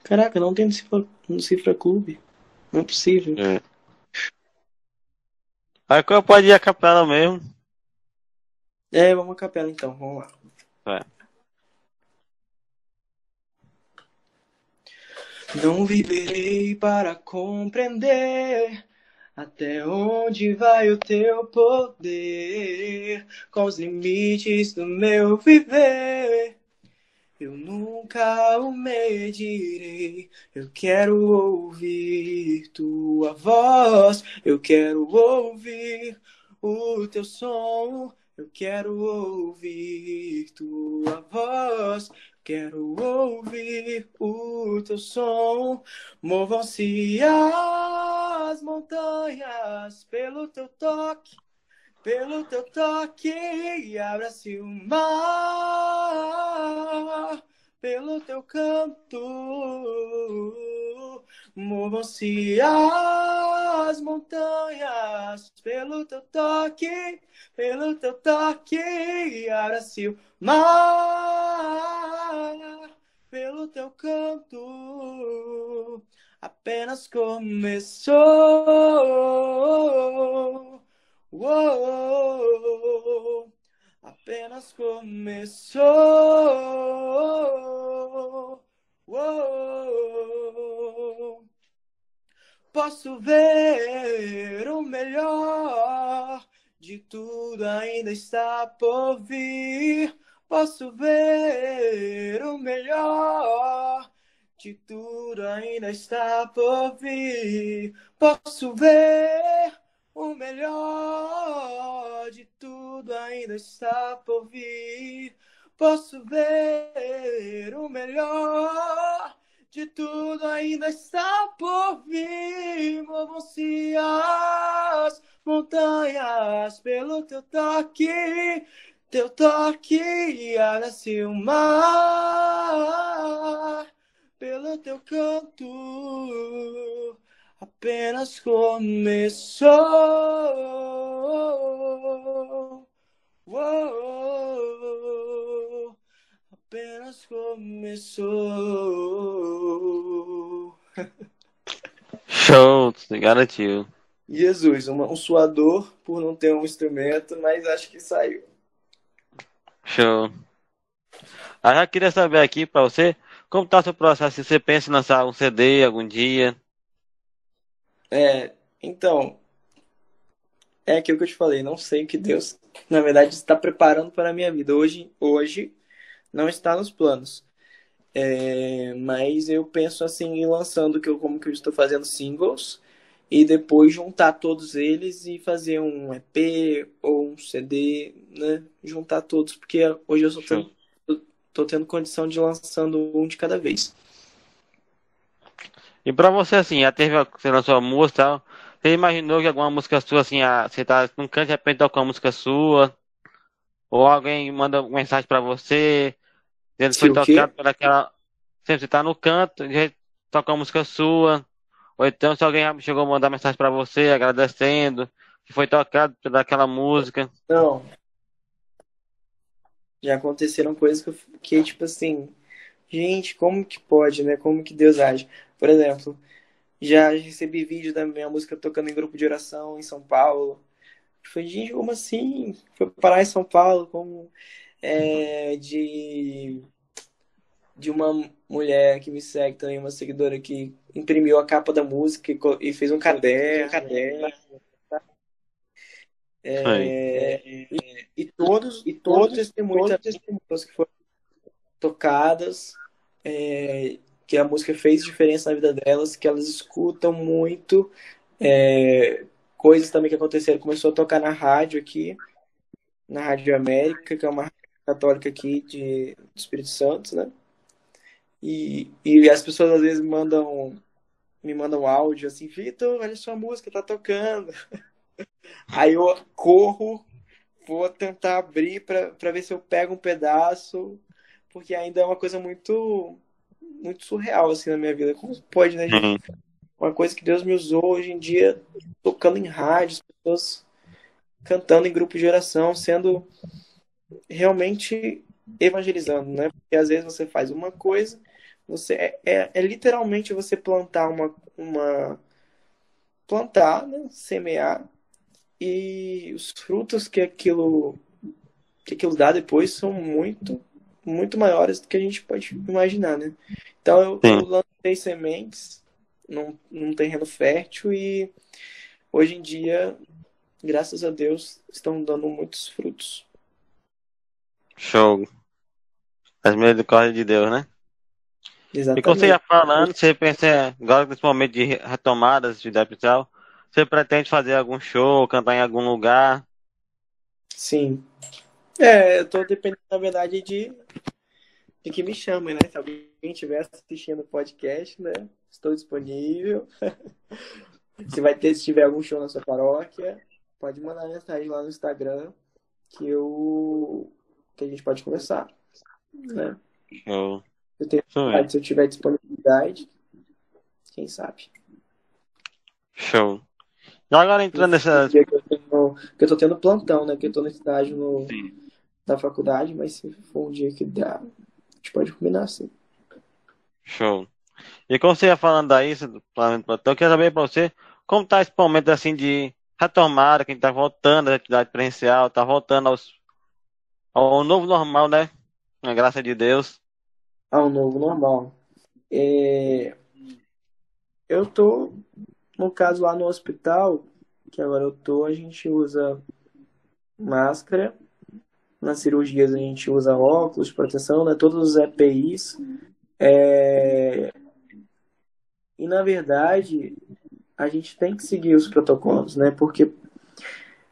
Caraca, não tem no Cifra, no Cifra Clube. Não é possível. É. Aí pode ir a capela mesmo. É, vamos à capela então, vamos lá. É. Não viverei para compreender até onde vai o teu poder, com os limites do meu viver. Eu nunca o medirei. Eu quero ouvir tua voz. Eu quero ouvir o teu som. Eu quero ouvir tua voz. Quero ouvir o teu som. Movam-se as montanhas pelo teu toque. Pelo teu toque, abra-se o mar. Pelo teu canto, movam-se as montanhas. Pelo teu toque, pelo teu toque, abra-se o mar. Pelo teu canto, apenas começou. Uou, apenas começou. Uou, posso ver o melhor de tudo ainda está por vir. Posso ver o melhor de tudo ainda está por vir. Posso ver o melhor de tudo ainda está por vir. Posso ver o melhor de tudo ainda está por vir. Movam-se as montanhas pelo teu toque. Teu toque, abra-se o mar pelo teu canto apenas começou. Uou, apenas começou. Show, garantiu. Jesus, uma, um suador por não ter um instrumento, mas acho que saiu. Show. Aí eu queria saber aqui pra você, Como tá seu processo? Você pensa em lançar um CD algum dia? É, então, é aquilo que eu te falei, não sei o que Deus, na verdade, está preparando para a minha vida. Hoje, hoje não está nos planos. É, mas eu penso assim em lançando que eu como que eu estou fazendo singles e depois juntar todos eles e fazer um EP ou um CD, né? Juntar todos, porque hoje eu só tô, tô tendo condição de lançando um de cada vez. E pra você, assim, já teve, você lançou a música e tal, você imaginou que alguma música sua, assim, a, você tá num canto de repente toca uma música sua, ou alguém manda uma mensagem pra você, que foi tocado pelaquela, sempre você tá no canto, de toca uma música sua, ou então se alguém chegou a mandar mensagem para você agradecendo que foi tocado daquela música. Não. Já aconteceram coisas que, que, tipo assim, gente, como que pode, né? Como que Deus age? Por exemplo, já recebi vídeo da minha música tocando em grupo de oração em São Paulo. Foi, gente, como assim? Foi parar em São Paulo, como é, de de uma mulher que me segue também, uma seguidora que imprimiu a capa da música e fez um caderno. caderno. É, e, e, todos e todos testemunhos pessoas que foram tocadas é, que a música fez diferença na vida delas que elas escutam muito é, coisas também que aconteceram começou a tocar na rádio aqui na Rádio América que é uma católica aqui de, de Espírito Santo né e, e as pessoas às vezes mandam me mandam áudio assim, Vitor, olha sua música, tá tocando. Aí eu corro, vou tentar abrir para ver se eu pego um pedaço, porque ainda é uma coisa muito muito surreal assim na minha vida. Como pode, né, gente? Uhum. Uma coisa que Deus me usou hoje em dia, tocando em rádio, as pessoas cantando em grupo de oração, sendo realmente evangelizando, né? Porque às vezes você faz uma coisa você é, é, é literalmente você plantar uma, uma plantar, né? semear e os frutos que aquilo que aquilo dá depois são muito muito maiores do que a gente pode imaginar, né? Então eu, eu lancei sementes num, num terreno fértil e hoje em dia, graças a Deus, estão dando muitos frutos. Show. As misericórdias de Deus, né? Exatamente. E quando você ia falando, você pensa, agora nesse momento de retomadas de atividade você pretende fazer algum show, cantar em algum lugar? Sim. É, eu tô dependendo, na verdade, de, de que me chamem, né? Se alguém estiver assistindo o podcast, né? Estou disponível. se vai ter, se tiver algum show na sua paróquia, pode mandar mensagem lá no Instagram que eu que a gente pode conversar, né? Show. Eu tenho vontade, se eu tiver disponibilidade, quem sabe. Show. E agora entrando nessa. Que eu, tenho, que eu tô tendo plantão, né? Que eu tô no estágio no, da faculdade, mas se for um dia que dá, a gente pode combinar sim. Show. E como você ia falando aí, do plantão, eu queria saber pra você como tá esse momento assim de retomada, que a gente tá voltando à atividade presencial, tá voltando aos, ao novo normal, né? Na graça de Deus ao novo normal. É, eu tô, no caso lá no hospital, que agora eu tô, a gente usa máscara. Nas cirurgias a gente usa óculos, proteção, né? Todos os EPIs. É... E na verdade, a gente tem que seguir os protocolos, né? Porque,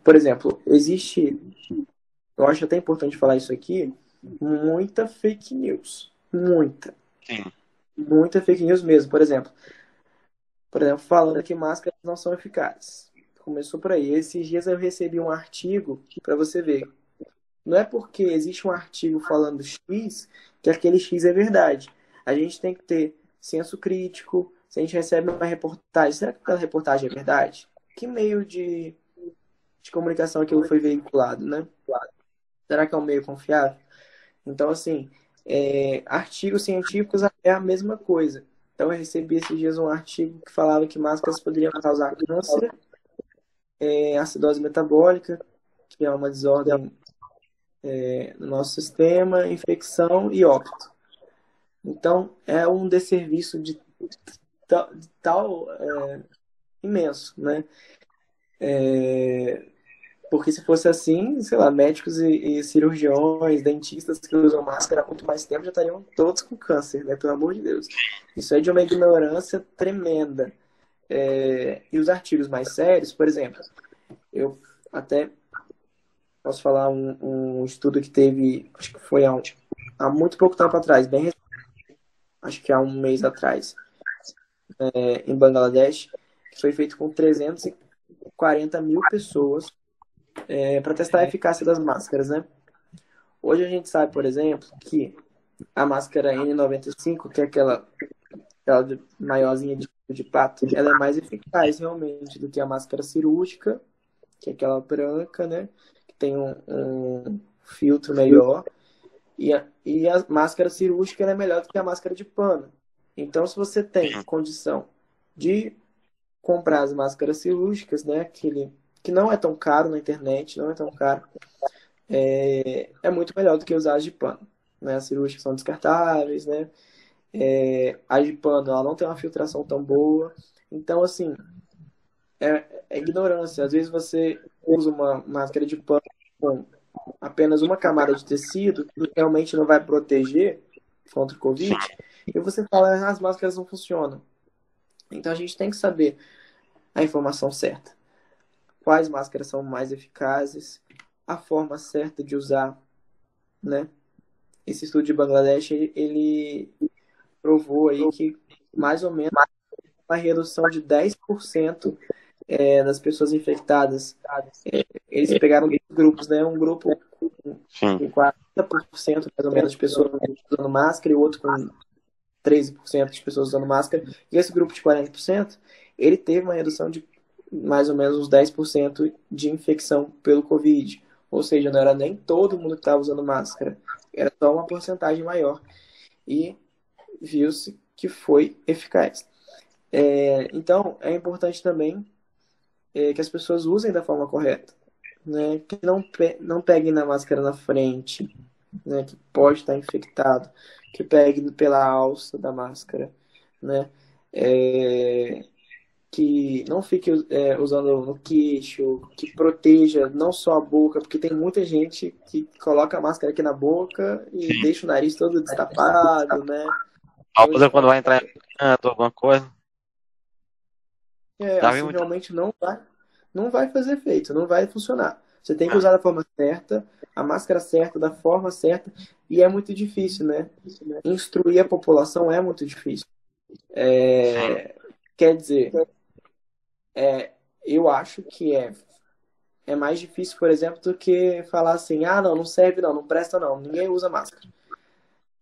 por exemplo, existe, eu acho até importante falar isso aqui, muita fake news. Muita. Sim. Muita fake news mesmo. Por exemplo, por exemplo, falando que máscaras não são eficazes. Começou por aí. Esses dias eu recebi um artigo para você ver. Não é porque existe um artigo falando X que aquele X é verdade. A gente tem que ter senso crítico. Se a gente recebe uma reportagem, será que aquela reportagem é verdade? Que meio de, de comunicação aquilo foi veiculado, né? Será que é um meio confiável? Então, assim, é, artigos científicos é a mesma coisa. Então, eu recebi esses dias um artigo que falava que máscaras poderiam causar câncer, é, acidose metabólica, que é uma desordem é, no nosso sistema, infecção e óbito. Então, é um desserviço de tal, de tal é, imenso, né? É, porque se fosse assim, sei lá, médicos e, e, cirurgiões, dentistas que usam máscara há muito mais tempo já estariam todos com câncer, né? Pelo amor de Deus. Isso é de uma ignorância tremenda. É, e os artigos mais sérios, por exemplo, eu até posso falar um, um estudo que teve, acho que foi há, um, há muito pouco tempo atrás, bem acho que há um mês atrás, é, em Bangladesh, que foi feito com 340 mil pessoas é, para testar a eficácia das máscaras, né? Hoje a gente sabe, por exemplo, que a máscara N95, que é aquela, aquela maiorzinha de, de pato, ela é mais eficaz realmente do que a máscara cirúrgica, que é aquela branca, né? Que tem um, um filtro melhor. E a, e a máscara cirúrgica é melhor do que a máscara de pano. Então, se você tem condição de comprar as máscaras cirúrgicas, né? Aquele que não é tão caro na internet, não é tão caro, é, é muito melhor do que usar as de pano. Né? As cirúrgicas são descartáveis, né? É, a de pano ela não tem uma filtração tão boa. Então, assim, é, é ignorância. Às vezes você usa uma máscara de pano com apenas uma camada de tecido que realmente não vai proteger contra o Covid, e você fala ah, as máscaras não funcionam. Então a gente tem que saber a informação certa quais máscaras são mais eficazes, a forma certa de usar, né? Esse estudo de Bangladesh, ele, provou aí que mais ou menos uma redução de 10% é, das pessoas infectadas. É, eles pegaram dois grupos, né? Um grupo com, com 40% mais ou menos de pessoas usando máscara e o outro com 13% de pessoas usando máscara. E esse grupo de 40%, ele teve uma redução de mais ou menos uns 10% de infecção pelo Covid. Ou seja, não era nem todo mundo que estava usando máscara, era só uma porcentagem maior. E viu-se que foi eficaz. É, então, é importante também é, que as pessoas usem da forma correta. Né? Que não, pe não peguem na máscara na frente, né? que pode estar infectado, que pegue pela alça da máscara. Né? É, que não fique é, usando no queixo, que proteja não só a boca, porque tem muita gente que coloca a máscara aqui na boca e Sim. deixa o nariz todo destapado, né? A quando vai entrar em canto, alguma coisa. É, assim, muito... realmente não vai, não vai fazer efeito, não vai funcionar. Você tem que usar da forma certa, a máscara certa, da forma certa, e é muito difícil, né? Instruir a população é muito difícil. É, quer dizer, é, eu acho que é, é mais difícil, por exemplo, do que falar assim, ah, não, não serve não, não presta não, ninguém usa máscara.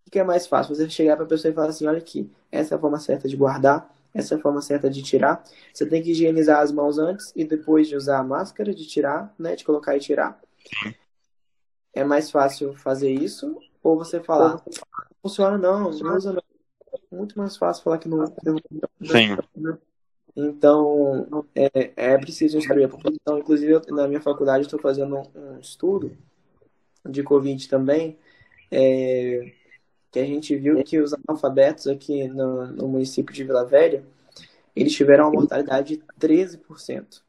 O que é mais fácil? Você chegar para a pessoa e falar assim, olha aqui, essa é a forma certa de guardar, essa é a forma certa de tirar. Você tem que higienizar as mãos antes e depois de usar a máscara, de tirar, né, de colocar e tirar. É mais fácil fazer isso ou você falar, não funciona não, não usa não. Muito mais fácil falar que não. Sim. Então, é, é preciso instruir a população. Inclusive, na minha faculdade, estou fazendo um estudo de Covid também, é, que a gente viu que os analfabetos aqui no, no município de Vila Velha, eles tiveram uma mortalidade de 13%,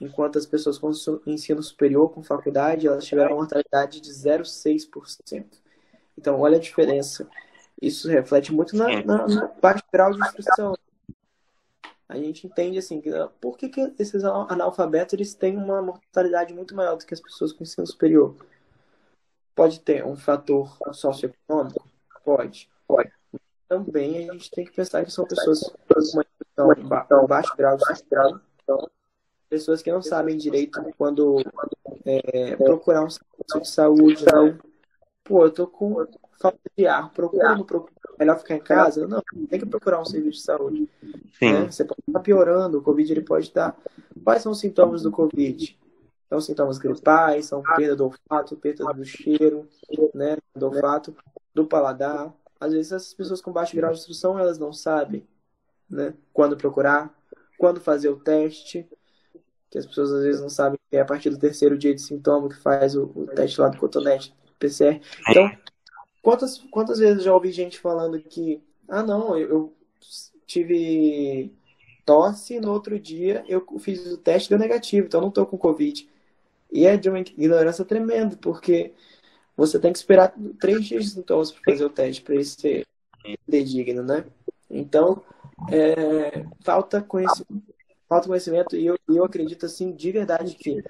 enquanto as pessoas com ensino superior, com faculdade, elas tiveram uma mortalidade de 0,6%. Então, olha a diferença. Isso reflete muito na, na, na baixo grau de instrução a gente entende assim que por que, que esses analfabetos eles têm uma mortalidade muito maior do que as pessoas com ensino superior? Pode ter um fator socioeconômico? Pode. Pode. Também a gente tem que pensar que são pessoas com ba baixo grau de grau, pessoas que não sabem direito quando é, procurar um serviço de saúde. Né? Pô, eu tô com falta de ar, procura, não procura melhor ficar em casa? Não, tem que procurar um serviço de saúde. Né? Você pode estar piorando, o Covid ele pode estar. Quais são os sintomas do Covid? São sintomas gripais, são perda do olfato, perda do cheiro, né, do olfato, do paladar. Às vezes essas pessoas com baixo grau de instrução, elas não sabem, né, quando procurar, quando fazer o teste, que as pessoas às vezes não sabem que é a partir do terceiro dia de sintoma que faz o, o teste lá do cotonete, PCR. Então, Quantas, quantas vezes já ouvi gente falando que, ah, não, eu, eu tive tosse, no outro dia eu fiz o teste deu negativo, então não tô com Covid. E é de uma ignorância tremenda, porque você tem que esperar três dias de sintomas para fazer o teste, para ele ser digno, né? Então, é, falta conhecimento, falta conhecimento e eu, eu acredito, assim, de verdade que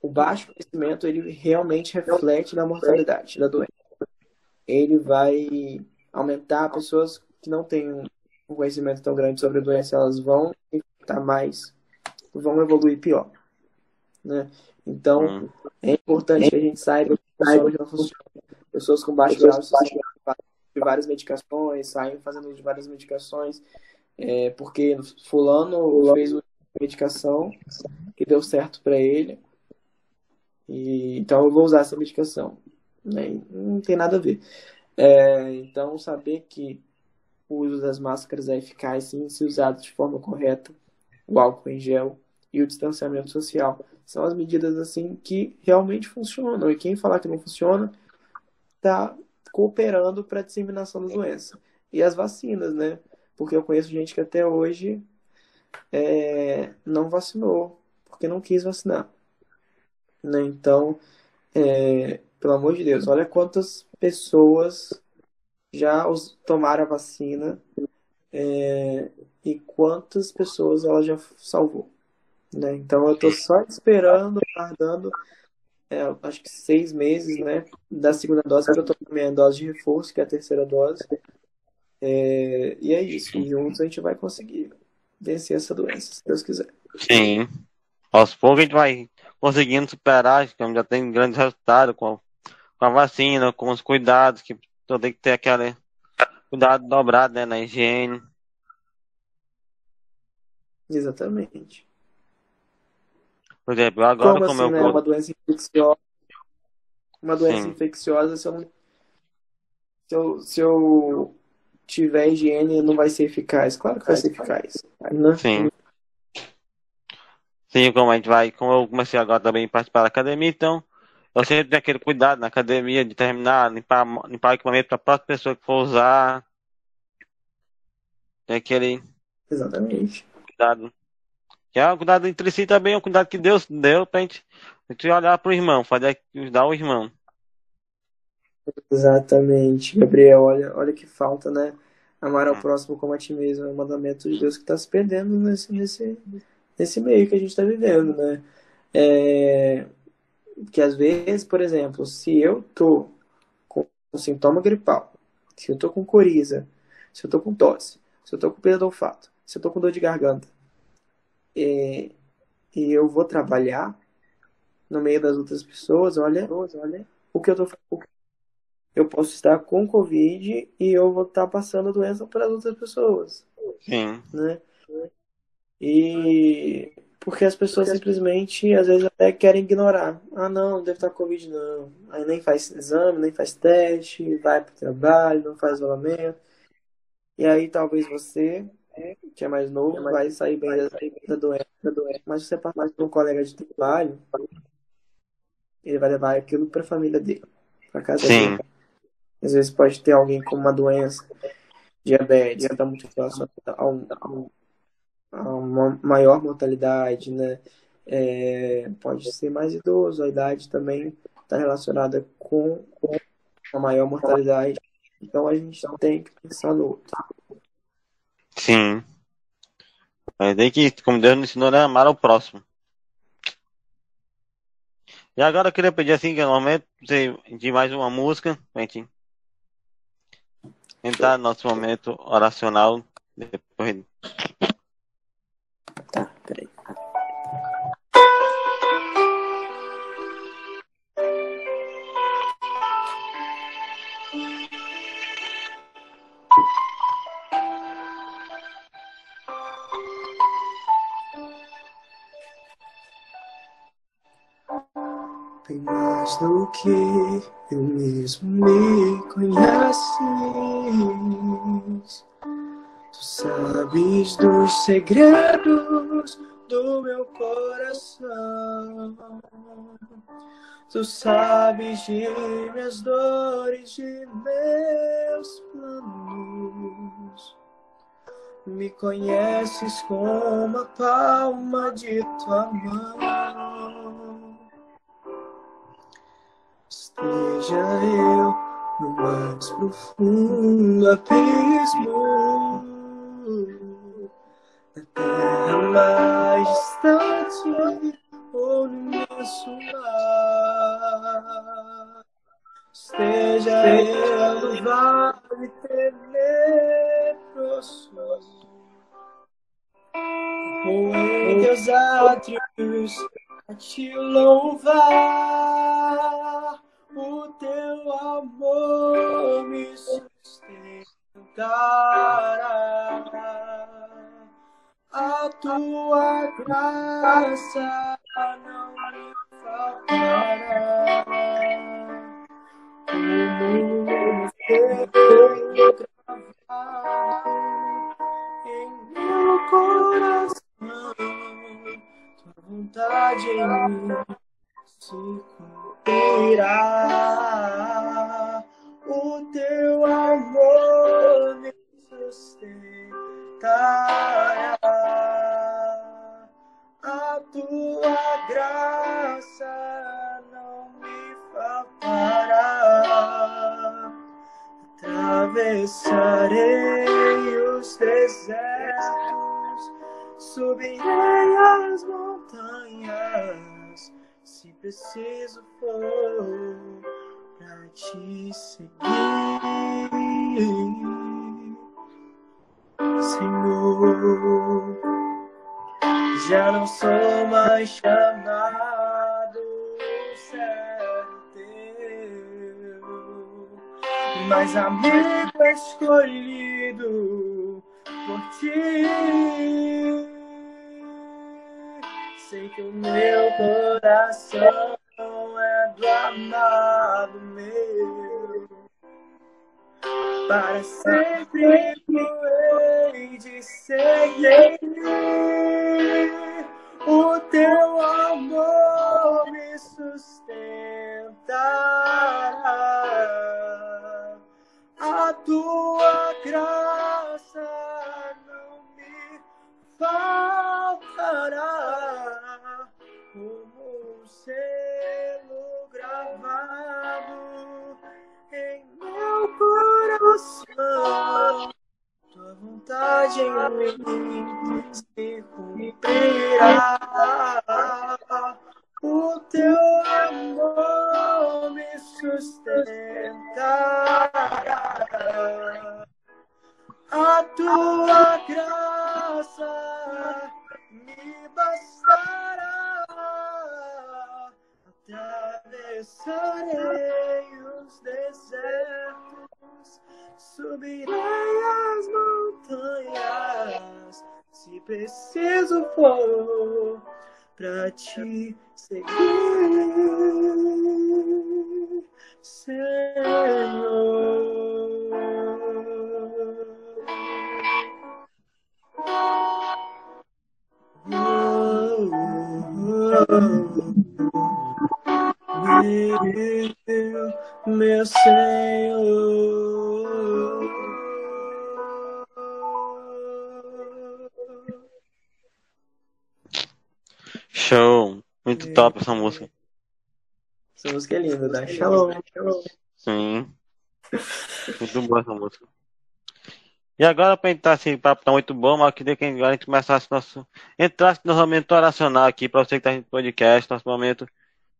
o baixo conhecimento, ele realmente reflete na mortalidade da doença. Ele vai aumentar pessoas que não têm um conhecimento tão grande sobre a doença, elas vão estar mais, vão evoluir pior, né? Então, hum. é importante que a gente saiba que pessoas não funcionam. Pessoas com baixo grau de várias medicações, saem fazendo de várias medicações, é, porque fulano fez uma medicação que deu certo para ele, e, então eu vou usar essa medicação. Né? Não tem nada a ver. É, então, saber que o uso das máscaras é eficaz, sim, se usado de forma correta, o álcool em gel e o distanciamento social são as medidas assim que realmente funcionam. E quem falar que não funciona está cooperando para a disseminação da doença. E as vacinas, né? Porque eu conheço gente que até hoje é, não vacinou, porque não quis vacinar. Né? Então, é, pelo amor de Deus, olha quantas pessoas já os, tomaram a vacina é, e quantas pessoas ela já salvou. Né? Então eu estou só esperando, aguardando, é, acho que seis meses né, da segunda dose, para eu tomar minha dose de reforço, que é a terceira dose. É, e é isso, e juntos a gente vai conseguir vencer essa doença, se Deus quiser. Sim. Aos poucos a gente vai conseguindo superar, que já tem grandes resultados com, com a vacina, com os cuidados, que tem que ter aquele cuidado dobrado né, na higiene. Exatamente. Por exemplo, agora como, como assim, eu... né? Uma doença infecciosa. Uma doença Sim. infecciosa, se eu, não... se, eu, se eu tiver higiene, não vai ser eficaz. Claro que vai ser eficaz. Né? Sim. Sim, como a gente vai, como eu comecei agora também a participar da academia, então eu sempre tenho aquele cuidado na academia de terminar, limpar, limpar o equipamento para a própria pessoa que for usar. Tem aquele. Exatamente. Cuidado. Que é um cuidado entre si também, é um cuidado que Deus deu pra gente, a gente olhar pro irmão, fazer ajudar o irmão. Exatamente, Gabriel, olha, olha que falta, né? Amar ao próximo como a ti mesmo, é um mandamento de Deus que está se perdendo nesse, nesse, nesse meio que a gente está vivendo, né? É, que às vezes, por exemplo, se eu tô com um sintoma gripal, se eu tô com coriza, se eu tô com tosse, se eu tô com perda do olfato, se eu tô com dor de garganta, e, e eu vou trabalhar no meio das outras pessoas, olha, olha o que eu tô. Eu posso estar com Covid e eu vou estar passando a doença para as outras pessoas. Sim. Né? E porque as pessoas simplesmente, às vezes, até querem ignorar. Ah, não, deve estar com Covid, não. Aí nem faz exame, nem faz teste, vai para o trabalho, não faz isolamento. E aí talvez você que é mais novo, é vai sair bem da, da, doença, da doença. Mas se você passar para um colega de trabalho, ele vai levar aquilo para a família dele, para casa Sim. dele. Às vezes pode ter alguém com uma doença, diabetes, que está muito relacionada a, um, a, uma maior mortalidade, né? É, pode ser mais idoso, a idade também está relacionada com uma maior mortalidade. Então a gente tem que pensar no outro. Sim. Mas tem que, como Deus nos ensinou, né? Amar ao próximo. E agora eu queria pedir assim, que no momento de mais uma música, gente entrar no nosso momento oracional depois. Que eu mesmo me conheces. Tu sabes dos segredos do meu coração. Tu sabes de minhas dores, de meus planos. Me conheces como a palma de tua mão. Esteja eu no mais profundo abismo, na terra mais distante ou no imenso mar. Esteja eu no vale tenebroso, ou em teus átrios a te louvar. O teu amor me sustentará. A tua graça não me faltará. Como foi gravado em meu coração, tua vontade em mim se cumprirá. O teu amor me sustentará. A tua graça não me faltará. Atravessarei os desertos, subirei as montanhas, se preciso for pra te seguir, Senhor. Já não sou mais chamado servo teu, mas amigo escolhido por ti. Sei que o meu coração é do amado meu. Para sempre hei de seguir. O teu amor me sustentará. A tua graça não me faltará. Coração. Tua vontade em mim se cumprirá. Preciso for pra te seguir, Senhor. Meu, meu Senhor. Show. Muito É. top essa música. Essa música é linda, dá shalom, shalom. Sim. Muito boa essa música. E agora, para entrar assim, papo tá muito bom, mas eu queria que agora a gente começasse nosso. Entrasse no nosso momento oracional aqui, para você que tá no podcast, nosso momento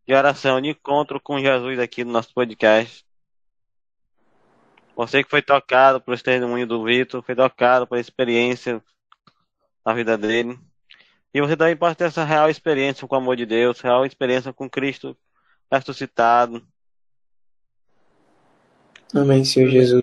de oração, de encontro com Jesus aqui no nosso podcast. Você que foi tocado esse testemunho do Vitor, foi tocado por experiência na vida dele. E você também pode ter essa real experiência com o amor de Deus, real experiência com Cristo ressuscitado. Amém, Senhor Jesus.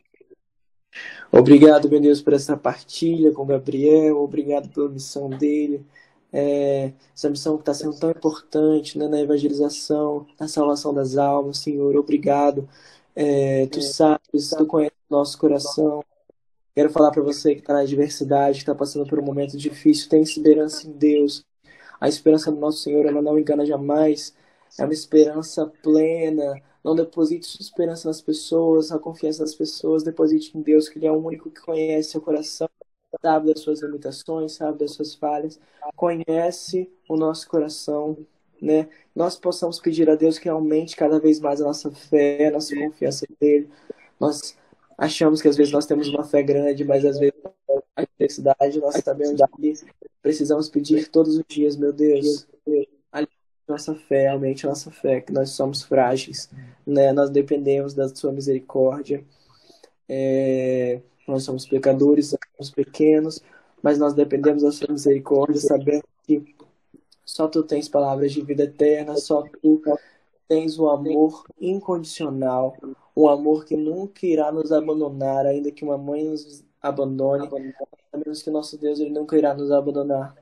Obrigado, meu Deus, por essa partilha com o Gabriel. Obrigado pela missão dele. É, essa missão que está sendo tão importante né, na evangelização, na salvação das almas, Senhor. Obrigado. É, tu sabes, tu conheces o nosso coração. Quero falar para você que está na adversidade, que está passando por um momento difícil. Tem esperança em Deus. A esperança do nosso Senhor, ela não engana jamais. é uma esperança plena. Não deposite sua esperança nas pessoas, a confiança nas pessoas, deposite em Deus, que Ele é o único que conhece seu coração, sabe das suas limitações, sabe das suas falhas, conhece o nosso coração, né? Nós possamos pedir a Deus que aumente cada vez mais a nossa fé, a nossa confiança nele. Nós achamos que às vezes nós temos uma fé grande, mas às vezes a diversidade nós sabemos que precisamos pedir todos os dias, meu Deus, nossa fé, aumente nossa fé, que nós somos frágeis, né? Nós dependemos da sua misericórdia. É, nós somos pecadores, somos pequenos, mas nós dependemos da sua misericórdia, sabendo que só tu tens palavras de vida eterna, só tu tens o amor incondicional, um amor que nunca irá nos abandonar, ainda que uma mãe nos abandone, sabemos que nosso Deus ele nunca irá nos abandonar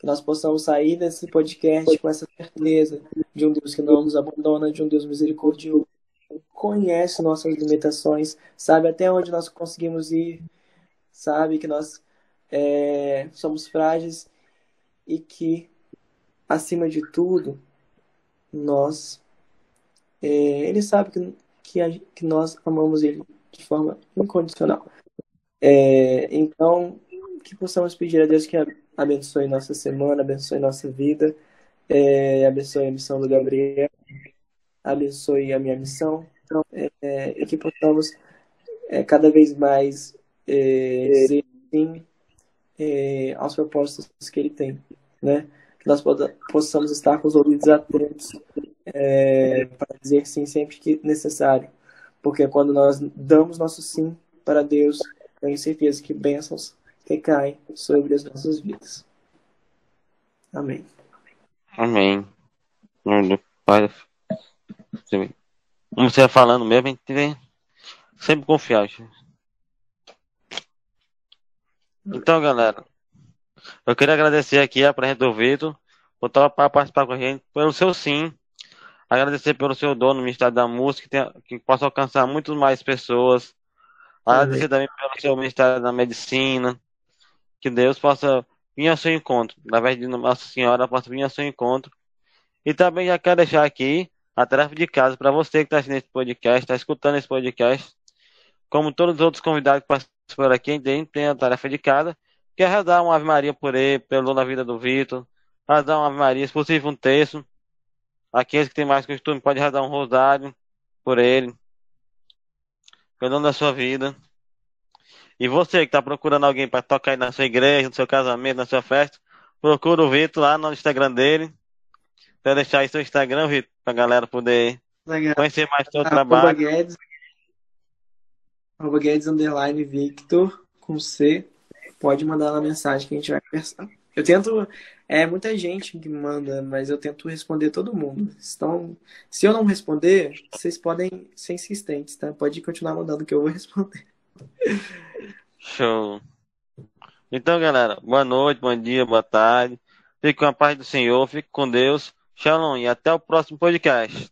que nós possamos sair desse podcast com essa certeza de um Deus que não nos abandona, de um Deus misericordioso, conhece nossas limitações, sabe até onde nós conseguimos ir, sabe que nós é, somos frágeis e que, acima de tudo, nós. É, ele sabe que, que, a, que nós amamos Ele de forma incondicional. É, então, que possamos pedir a Deus que abençoe nossa semana, abençoe nossa vida, é, abençoe a missão do Gabriel, abençoe a minha missão, então, é, e que possamos é, cada vez mais é, dizer sim é, aos propósitos que ele tem, né? Que nós possamos estar com os ouvidos atentos é, para dizer sim sempre que necessário, porque quando nós damos nosso sim para Deus, tenho certeza que bênçãos recai sobre as nossas vidas. Amém. Amém. Pai. Como você falando mesmo, a gente sempre confiar. Então, galera, eu queria agradecer aqui a Presidente do Vitor por participar com a gente, pelo seu sim. Agradecer pelo seu dono no Ministério da Música, que, tem, que possa alcançar muito mais pessoas. Agradecer também pelo seu Ministério da Medicina, que Deus possa vir ao seu encontro, através de Nossa Senhora, possa vir ao seu encontro. E também já quero deixar aqui a tarefa de casa para você que está assistindo esse podcast, está escutando esse podcast. Como todos os outros convidados que participaram aqui, a gente tem a tarefa de casa, que é rezar uma Ave Maria por ele, pelo na vida do Vitor, rezar uma Ave Maria, se possível um texto. Aqueles que têm mais costume podem rezar um rosário por ele, pelo nome da sua vida. E você que está procurando alguém para tocar aí na sua igreja, no seu casamento, na sua festa, procura o Vitor lá no Instagram dele. Quer deixar aí seu Instagram, Vitor, para a galera poder Legal. conhecer mais seu ah, trabalho. Guedes, Guedes underline Victor com C. Pode mandar na mensagem que a gente vai conversar. Eu tento. É muita gente que manda, mas eu tento responder todo mundo. Então, se eu não responder, vocês podem ser insistentes, tá? Pode continuar mandando que eu vou responder. Show. Então, galera, boa noite, bom dia, boa tarde. Fique com a paz do Senhor, fique com Deus. Shalom e até o próximo podcast.